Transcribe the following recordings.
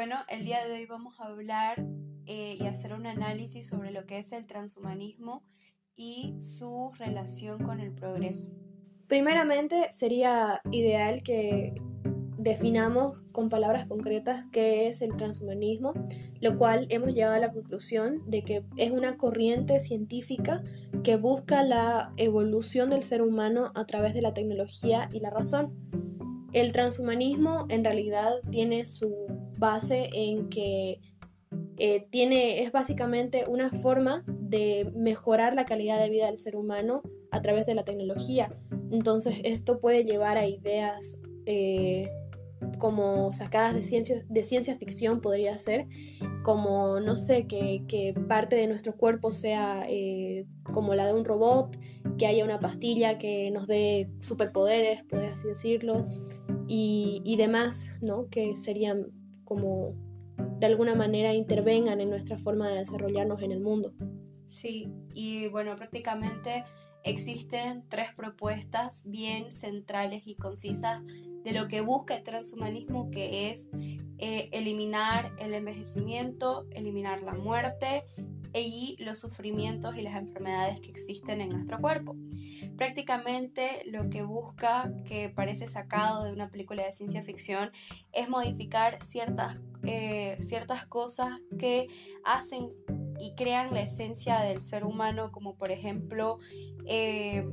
Bueno, el día de hoy vamos a hablar eh, y hacer un análisis sobre lo que es el transhumanismo y su relación con el progreso. Primeramente, sería ideal que definamos con palabras concretas qué es el transhumanismo, lo cual hemos llegado a la conclusión de que es una corriente científica que busca la evolución del ser humano a través de la tecnología y la razón. El transhumanismo en realidad tiene su base en que eh, tiene, es básicamente una forma de mejorar la calidad de vida del ser humano a través de la tecnología. Entonces esto puede llevar a ideas eh, como sacadas de ciencia, de ciencia ficción podría ser, como, no sé, que, parte de nuestro cuerpo sea eh, como la de un robot, que haya una pastilla que nos dé superpoderes, por así decirlo, y, y demás, ¿no? Que serían como de alguna manera intervengan en nuestra forma de desarrollarnos en el mundo. Sí, y bueno, prácticamente existen tres propuestas bien centrales y concisas de lo que busca el transhumanismo, que es eh, eliminar el envejecimiento, eliminar la muerte y los sufrimientos y las enfermedades que existen en nuestro cuerpo. Prácticamente lo que busca, que parece sacado de una película de ciencia ficción, es modificar ciertas, eh, ciertas cosas que hacen y crean la esencia del ser humano, como por ejemplo eh,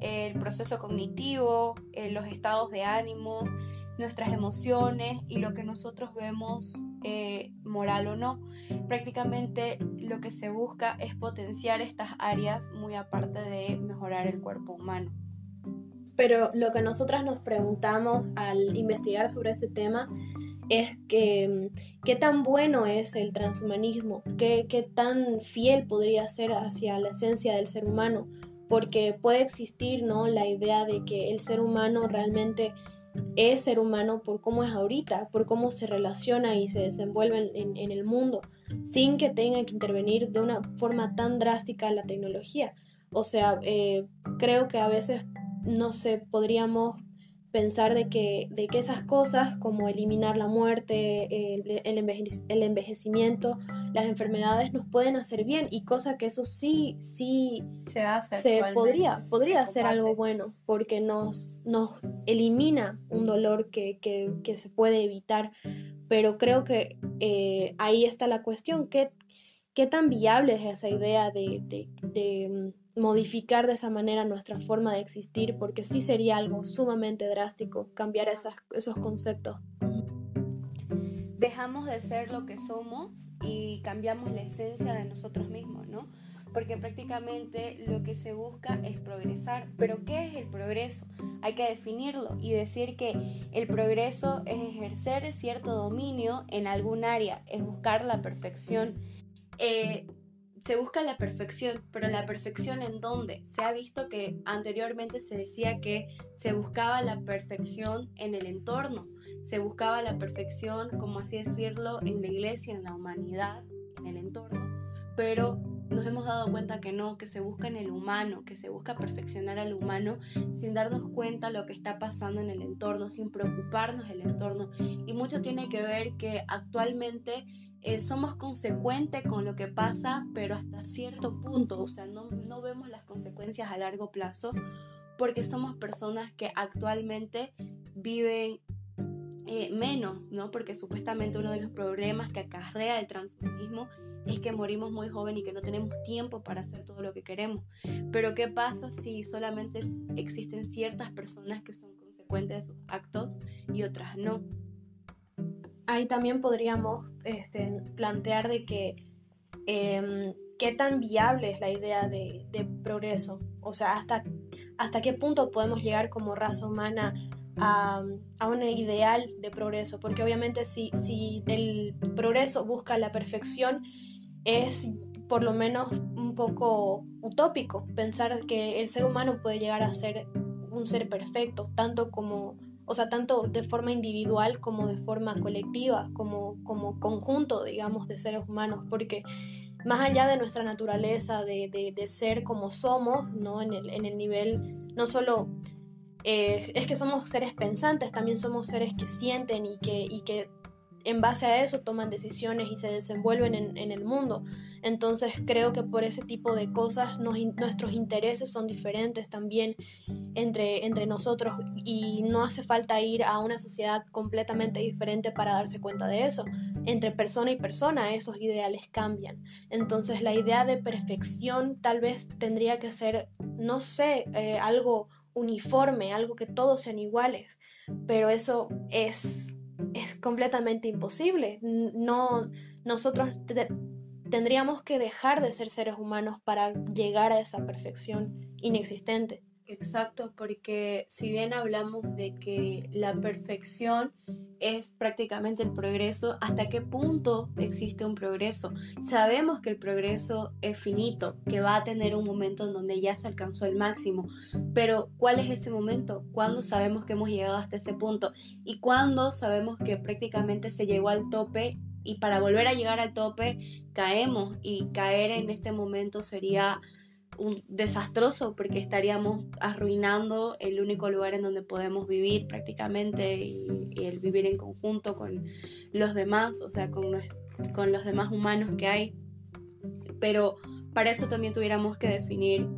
el proceso cognitivo, eh, los estados de ánimos, nuestras emociones y lo que nosotros vemos eh, moral o no. Prácticamente lo que se busca es potenciar estas áreas muy aparte de mejorar el cuerpo humano. Pero lo que nosotras nos preguntamos al investigar sobre este tema es que qué tan bueno es el transhumanismo, qué, qué tan fiel podría ser hacia la esencia del ser humano, porque puede existir ¿no? la idea de que el ser humano realmente es ser humano por cómo es ahorita, por cómo se relaciona y se desenvuelve en, el mundo, sin que tenga que intervenir de una forma tan drástica la tecnología. O sea, eh, creo que a veces, no sé, podríamos pensar de que, de que esas cosas como eliminar la muerte, el, envejecimiento, las enfermedades nos pueden hacer bien y cosa que eso sí, sí se, hace se podría, podría ser algo bueno porque nos, nos elimina un dolor que, se puede evitar, pero creo que eh, ahí está la cuestión, ¿qué, qué tan viable es esa idea de modificar de esa manera nuestra forma de existir, porque sí sería algo sumamente drástico cambiar esos conceptos. Dejamos de ser lo que somos y cambiamos la esencia de nosotros mismos, ¿no? Porque prácticamente lo que se busca es progresar. Pero ¿qué es el progreso? Hay que definirlo y decir que el progreso es ejercer cierto dominio en algún área, es buscar la perfección. Eh, se busca la perfección, pero la perfección en dónde? Se ha visto que anteriormente se decía que se buscaba la perfección en el entorno, se buscaba la perfección, como así decirlo, en la iglesia, en la humanidad, en el entorno, pero nos hemos dado cuenta que no, que se busca en el humano, que se busca perfeccionar al humano sin darnos cuenta lo que está pasando en el entorno, sin preocuparnos del entorno. Y mucho tiene que ver que actualmente eh, somos consecuentes con lo que pasa, pero hasta cierto punto, o sea, no, no vemos las consecuencias a largo plazo porque somos personas que actualmente viven eh, menos, ¿no? Porque supuestamente uno de los problemas que acarrea el transhumanismo es que morimos muy joven y que no tenemos tiempo para hacer todo lo que queremos. Pero ¿qué pasa si solamente existen ciertas personas que son consecuentes de sus actos y otras no? Ahí también podríamos este, plantear de que em, qué tan viable es la idea de, progreso, o sea, hasta, hasta qué punto podemos llegar como raza humana a, a un ideal de progreso, porque obviamente si, si el progreso busca la perfección, es por lo menos un poco utópico pensar que el ser humano puede llegar a ser un ser perfecto, tanto como o sea, tanto de forma individual como de forma colectiva, como, como conjunto, digamos, de seres humanos, porque más allá de nuestra naturaleza, de, de, ser como somos, ¿no? En el, en el nivel, no solo eh, es que somos seres pensantes, también somos seres que sienten y que, y que en base a eso toman decisiones y se desenvuelven en, el mundo. Entonces creo que por ese tipo de cosas nuestros intereses son diferentes también entre, entre nosotros y no hace falta ir a una sociedad completamente diferente para darse cuenta de eso. Entre persona y persona esos ideales cambian. Entonces la idea de perfección tal vez tendría que ser, no sé, eh, algo uniforme, algo que todos sean iguales, pero eso es es completamente imposible. No, nosotros tendríamos que dejar de ser seres humanos para llegar a esa perfección inexistente. Exacto, porque si bien hablamos de que la perfección es prácticamente el progreso, ¿hasta qué punto existe un progreso? Sabemos que el progreso es finito, que va a tener un momento en donde ya se alcanzó el máximo, pero ¿cuál es ese momento? ¿Cuándo sabemos que hemos llegado hasta ese punto? ¿Y cuándo sabemos que prácticamente se llegó al tope y para volver a llegar al tope caemos y caer en este momento sería un desastroso porque estaríamos arruinando el único lugar en donde podemos vivir prácticamente y, el vivir en conjunto con los demás, o sea, con, los demás humanos que hay. Pero para eso también tuviéramos que definir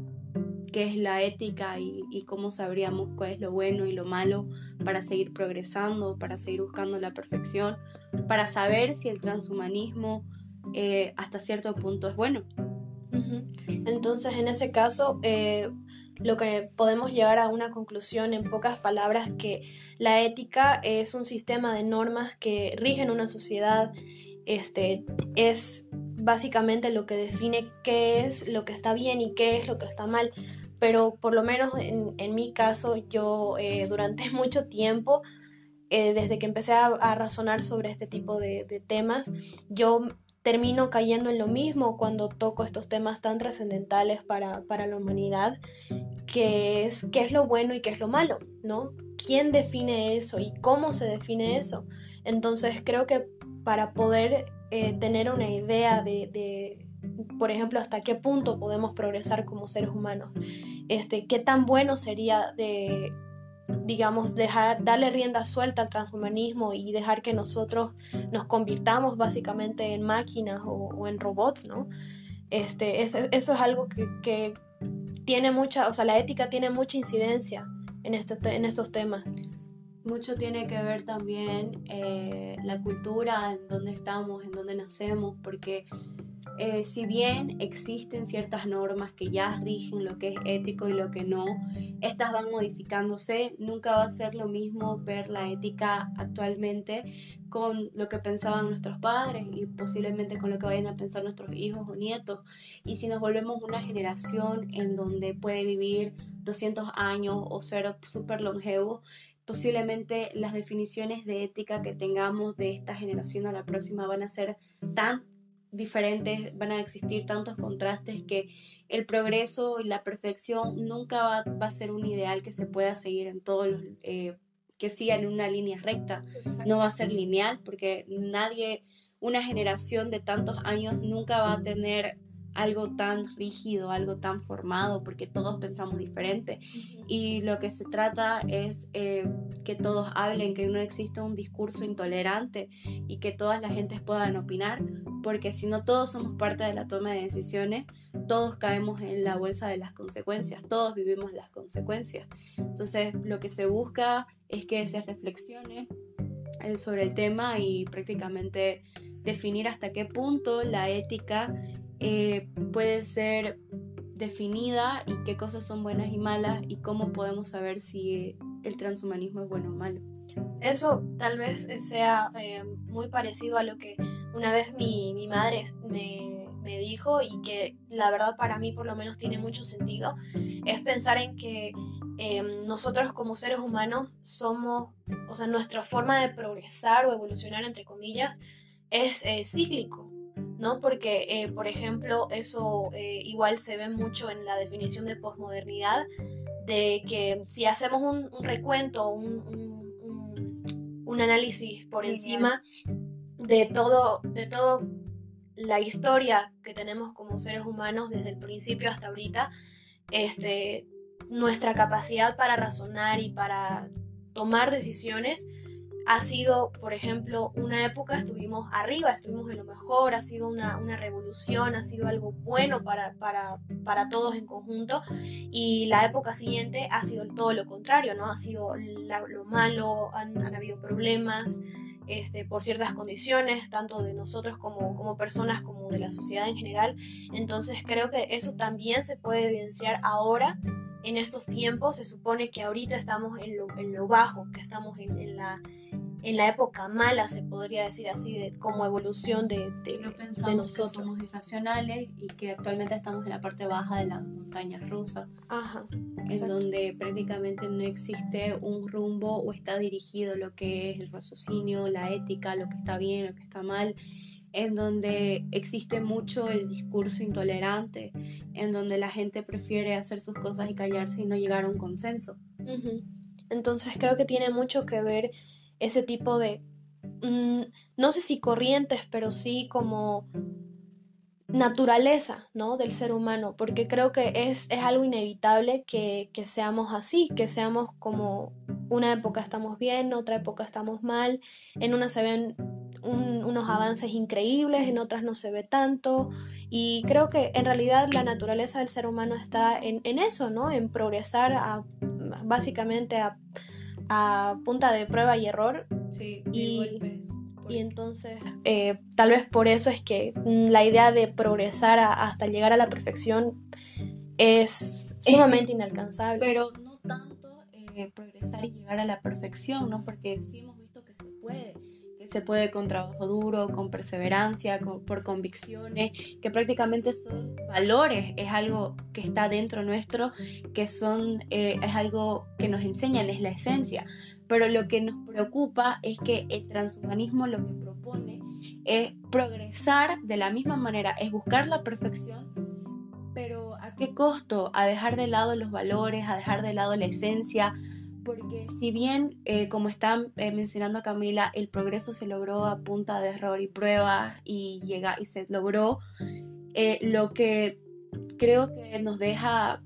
qué es la ética y, cómo sabríamos cuál es lo bueno y lo malo para seguir progresando, para seguir buscando la perfección, para saber si el transhumanismo eh, hasta cierto punto es bueno. Entonces, en ese caso, eh, lo que podemos llegar a una conclusión en pocas palabras que la ética es un sistema de normas que rigen una sociedad, este, es básicamente lo que define qué es lo que está bien y qué es lo que está mal. Pero por lo menos en, mi caso, yo eh, durante mucho tiempo, eh, desde que empecé a, razonar sobre este tipo de, de temas, yo termino cayendo en lo mismo cuando toco estos temas tan trascendentales para, la humanidad, que es qué es lo bueno y qué es lo malo, ¿no? ¿Quién define eso y cómo se define eso? Entonces creo que para poder eh, tener una idea de, por ejemplo, hasta qué punto podemos progresar como seres humanos, este, qué tan bueno sería de digamos, dejar, darle rienda suelta al transhumanismo y dejar que nosotros nos convirtamos básicamente en máquinas o, en robots, ¿no? Este, eso es algo que, tiene mucha, o sea, la ética tiene mucha incidencia en, este, en estos temas. Mucho tiene que ver también eh, la cultura, en dónde estamos, en dónde nacemos, porque eh, si bien existen ciertas normas que ya rigen lo que es ético y lo que no, estas van modificándose. Nunca va a ser lo mismo ver la ética actualmente con lo que pensaban nuestros padres y posiblemente con lo que vayan a pensar nuestros hijos o nietos. Y si nos volvemos una generación en donde puede vivir 200 años o ser súper longevo, posiblemente las definiciones de ética que tengamos de esta generación a la próxima van a ser tan diferentes, van a existir tantos contrastes que el progreso y la perfección nunca va, a ser un ideal que se pueda seguir en todos los, eh, que siga en una línea recta. No va a ser lineal porque nadie, una generación de tantos años nunca va a tener algo tan rígido, algo tan formado, porque todos pensamos diferente. Y lo que se trata es eh, que todos hablen, que no exista un discurso intolerante y que todas las gentes puedan opinar, porque si no todos somos parte de la toma de decisiones, todos caemos en la bolsa de las consecuencias, todos vivimos las consecuencias. Entonces, lo que se busca es que se reflexione eh, sobre el tema y prácticamente definir hasta qué punto la ética eh, puede ser definida y qué cosas son buenas y malas y cómo podemos saber si el transhumanismo es bueno o malo. Eso tal vez sea eh, muy parecido a lo que una vez mi, mi madre me, me, dijo y que la verdad para mí por lo menos tiene mucho sentido, es pensar en que eh, nosotros como seres humanos somos, o sea, nuestra forma de progresar o evolucionar, entre comillas, es cíclico. ¿No? Porque, eh, por ejemplo, eso eh, igual se ve mucho en la definición de posmodernidad, de que si hacemos un, recuento, un, análisis por encima de todo, de todo la historia que tenemos como seres humanos desde el principio hasta ahorita, este, nuestra capacidad para razonar y para tomar decisiones ha sido, por ejemplo, una época estuvimos arriba, estuvimos en lo mejor, ha sido una, revolución, ha sido algo bueno para, para, para, todos en conjunto y la época siguiente ha sido todo lo contrario, ¿no? Ha sido lo malo, han, han habido problemas, este, por ciertas condiciones, tanto de nosotros como, como personas como de la sociedad en general. Entonces creo que eso también se puede evidenciar ahora en estos tiempos. Se supone que ahorita estamos en lo, en lo bajo, que estamos en, en la en la época mala, se podría decir así, de, como evolución de, de, de nosotros. Que somos irracionales y que actualmente estamos en la parte baja de las montañas rusas, Ajá, en donde prácticamente no existe un rumbo o está dirigido lo que es el raciocinio, la ética, lo que está bien, lo que está mal en donde existe mucho el discurso intolerante, en donde la gente prefiere hacer sus cosas y callarse y no llegar a un consenso. Entonces creo que tiene mucho que ver ese tipo de, mm, no sé si corrientes, pero sí como naturaleza, ¿no? Del ser humano, porque creo que es, es algo inevitable que, que, seamos así, que seamos como una época estamos bien, otra época estamos mal, en una se ven unos avances increíbles, en otras no se ve tanto, y creo que en realidad la naturaleza del ser humano está en, en eso, ¿no? En progresar a, básicamente a a punta de prueba y error. Sí, y, y entonces eh, tal vez por eso es que la idea de progresar hasta llegar a la perfección es sumamente inalcanzable. Pero no tanto eh, progresar y llegar a la perfección, ¿no? Porque sí hemos visto que se puede se puede con trabajo duro, con perseverancia, por convicciones, que prácticamente son valores, es algo que está dentro nuestro, que son, eh, es algo que nos enseñan, es la esencia. Pero lo que nos preocupa es que el transhumanismo lo que propone es progresar de la misma manera, es buscar la perfección, pero ¿a qué costo? A dejar de lado los valores, a dejar de lado la esencia, porque si bien, eh, como está eh, mencionando Camila, el progreso se logró a punta de error y pruebas y, llega, y se logró, eh, lo que creo que nos deja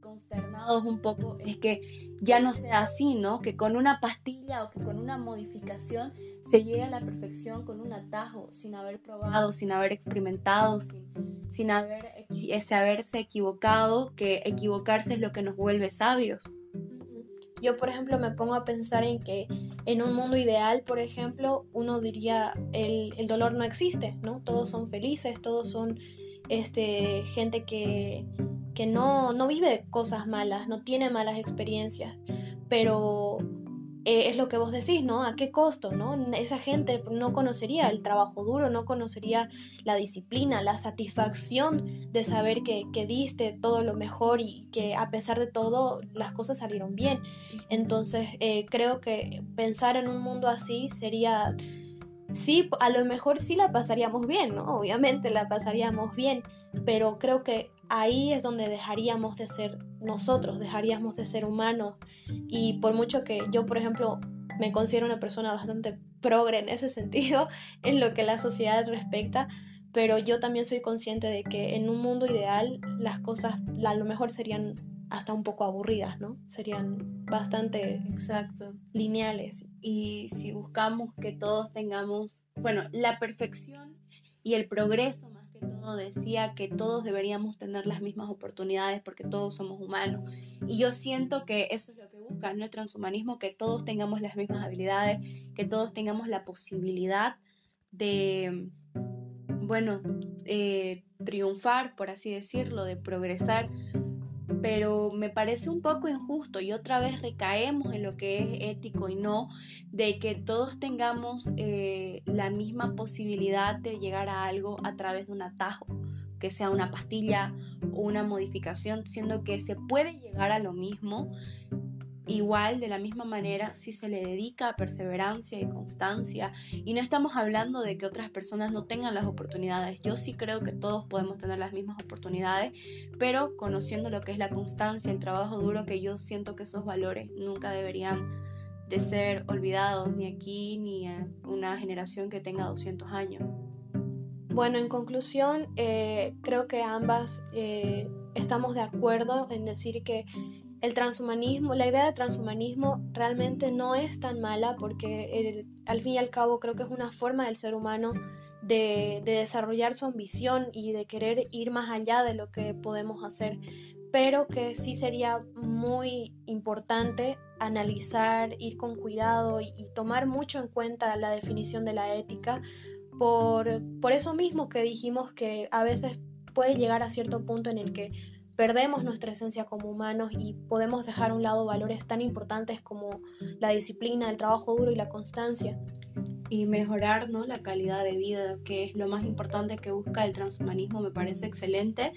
consternados un poco es que ya no sea así, ¿no? Que con una pastilla o que con una modificación se llegue a la perfección con un atajo, sin haber probado, sin haber experimentado, sin, sin haber, haberse equivocado, que equivocarse es lo que nos vuelve sabios. Yo, por ejemplo, me pongo a pensar en que en un mundo ideal, por ejemplo, uno diría el, el dolor no existe, ¿no? Todos son felices, todos son este, gente que, que no, no vive cosas malas, no tiene malas experiencias, pero eh, es lo que vos decís, ¿no? ¿A qué costo, no? Esa gente no conocería el trabajo duro, no conocería la disciplina, la satisfacción de saber que, que, diste todo lo mejor y que a pesar de todo las cosas salieron bien. Entonces, eh, creo que pensar en un mundo así sería sí, a lo mejor sí la pasaríamos bien, ¿no? Obviamente la pasaríamos bien, pero creo que ahí es donde dejaríamos de ser nosotros, dejaríamos de ser humanos. Y por mucho que yo, por ejemplo, me considero una persona bastante progre en ese sentido, en lo que la sociedad respecta, pero yo también soy consciente de que en un mundo ideal las cosas a lo mejor serían hasta un poco aburridas, ¿no? Serían bastante exacto lineales. Y si buscamos que todos tengamos, bueno, la perfección y el progreso más que todo decía que todos deberíamos tener las mismas oportunidades porque todos somos humanos. Y yo siento que eso es lo que busca el transhumanismo, que todos tengamos las mismas habilidades, que todos tengamos la posibilidad de, bueno, eh, triunfar, por así decirlo, de progresar pero me parece un poco injusto y otra vez recaemos en lo que es ético y no de que todos tengamos eh, la misma posibilidad de llegar a algo a través de un atajo, que sea una pastilla o una modificación, siendo que se puede llegar a lo mismo igual de la misma manera si se le dedica perseverancia y constancia y no estamos hablando de que otras personas no tengan las oportunidades. Yo sí creo que todos podemos tener las mismas oportunidades pero conociendo lo que es la constancia el trabajo duro que yo siento que esos valores nunca deberían de ser olvidados ni aquí ni en una generación que tenga 200 años. Bueno en conclusión eh, creo que ambas eh, estamos de acuerdo en decir que el transhumanismo, la idea de transhumanismo realmente no es tan mala porque al fin y al cabo creo que es una forma del ser humano de, de, desarrollar su ambición y de querer ir más allá de lo que podemos hacer, pero que sí sería muy importante analizar, ir con cuidado y, y tomar mucho en cuenta la definición de la ética por, por eso mismo que dijimos que a veces puede llegar a cierto punto en el que perdemos nuestra esencia como humanos y podemos dejar a un lado valores tan importantes como la disciplina, el trabajo duro y la constancia. Y mejorar ¿no? la calidad de vida, que es lo más importante que busca el transhumanismo, me parece excelente,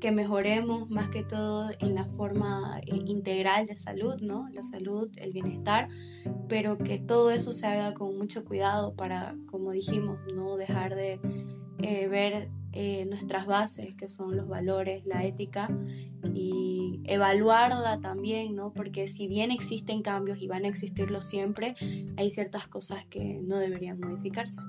que mejoremos más que todo en la forma eh, integral de salud, ¿no? la salud, el bienestar, pero que todo eso se haga con mucho cuidado para, como dijimos, no dejar de eh, ver eh, nuestras bases, que son los valores, la ética, y evaluarla también, ¿no? Porque si bien existen cambios y van a existirlos siempre, hay ciertas cosas que no deberían modificarse.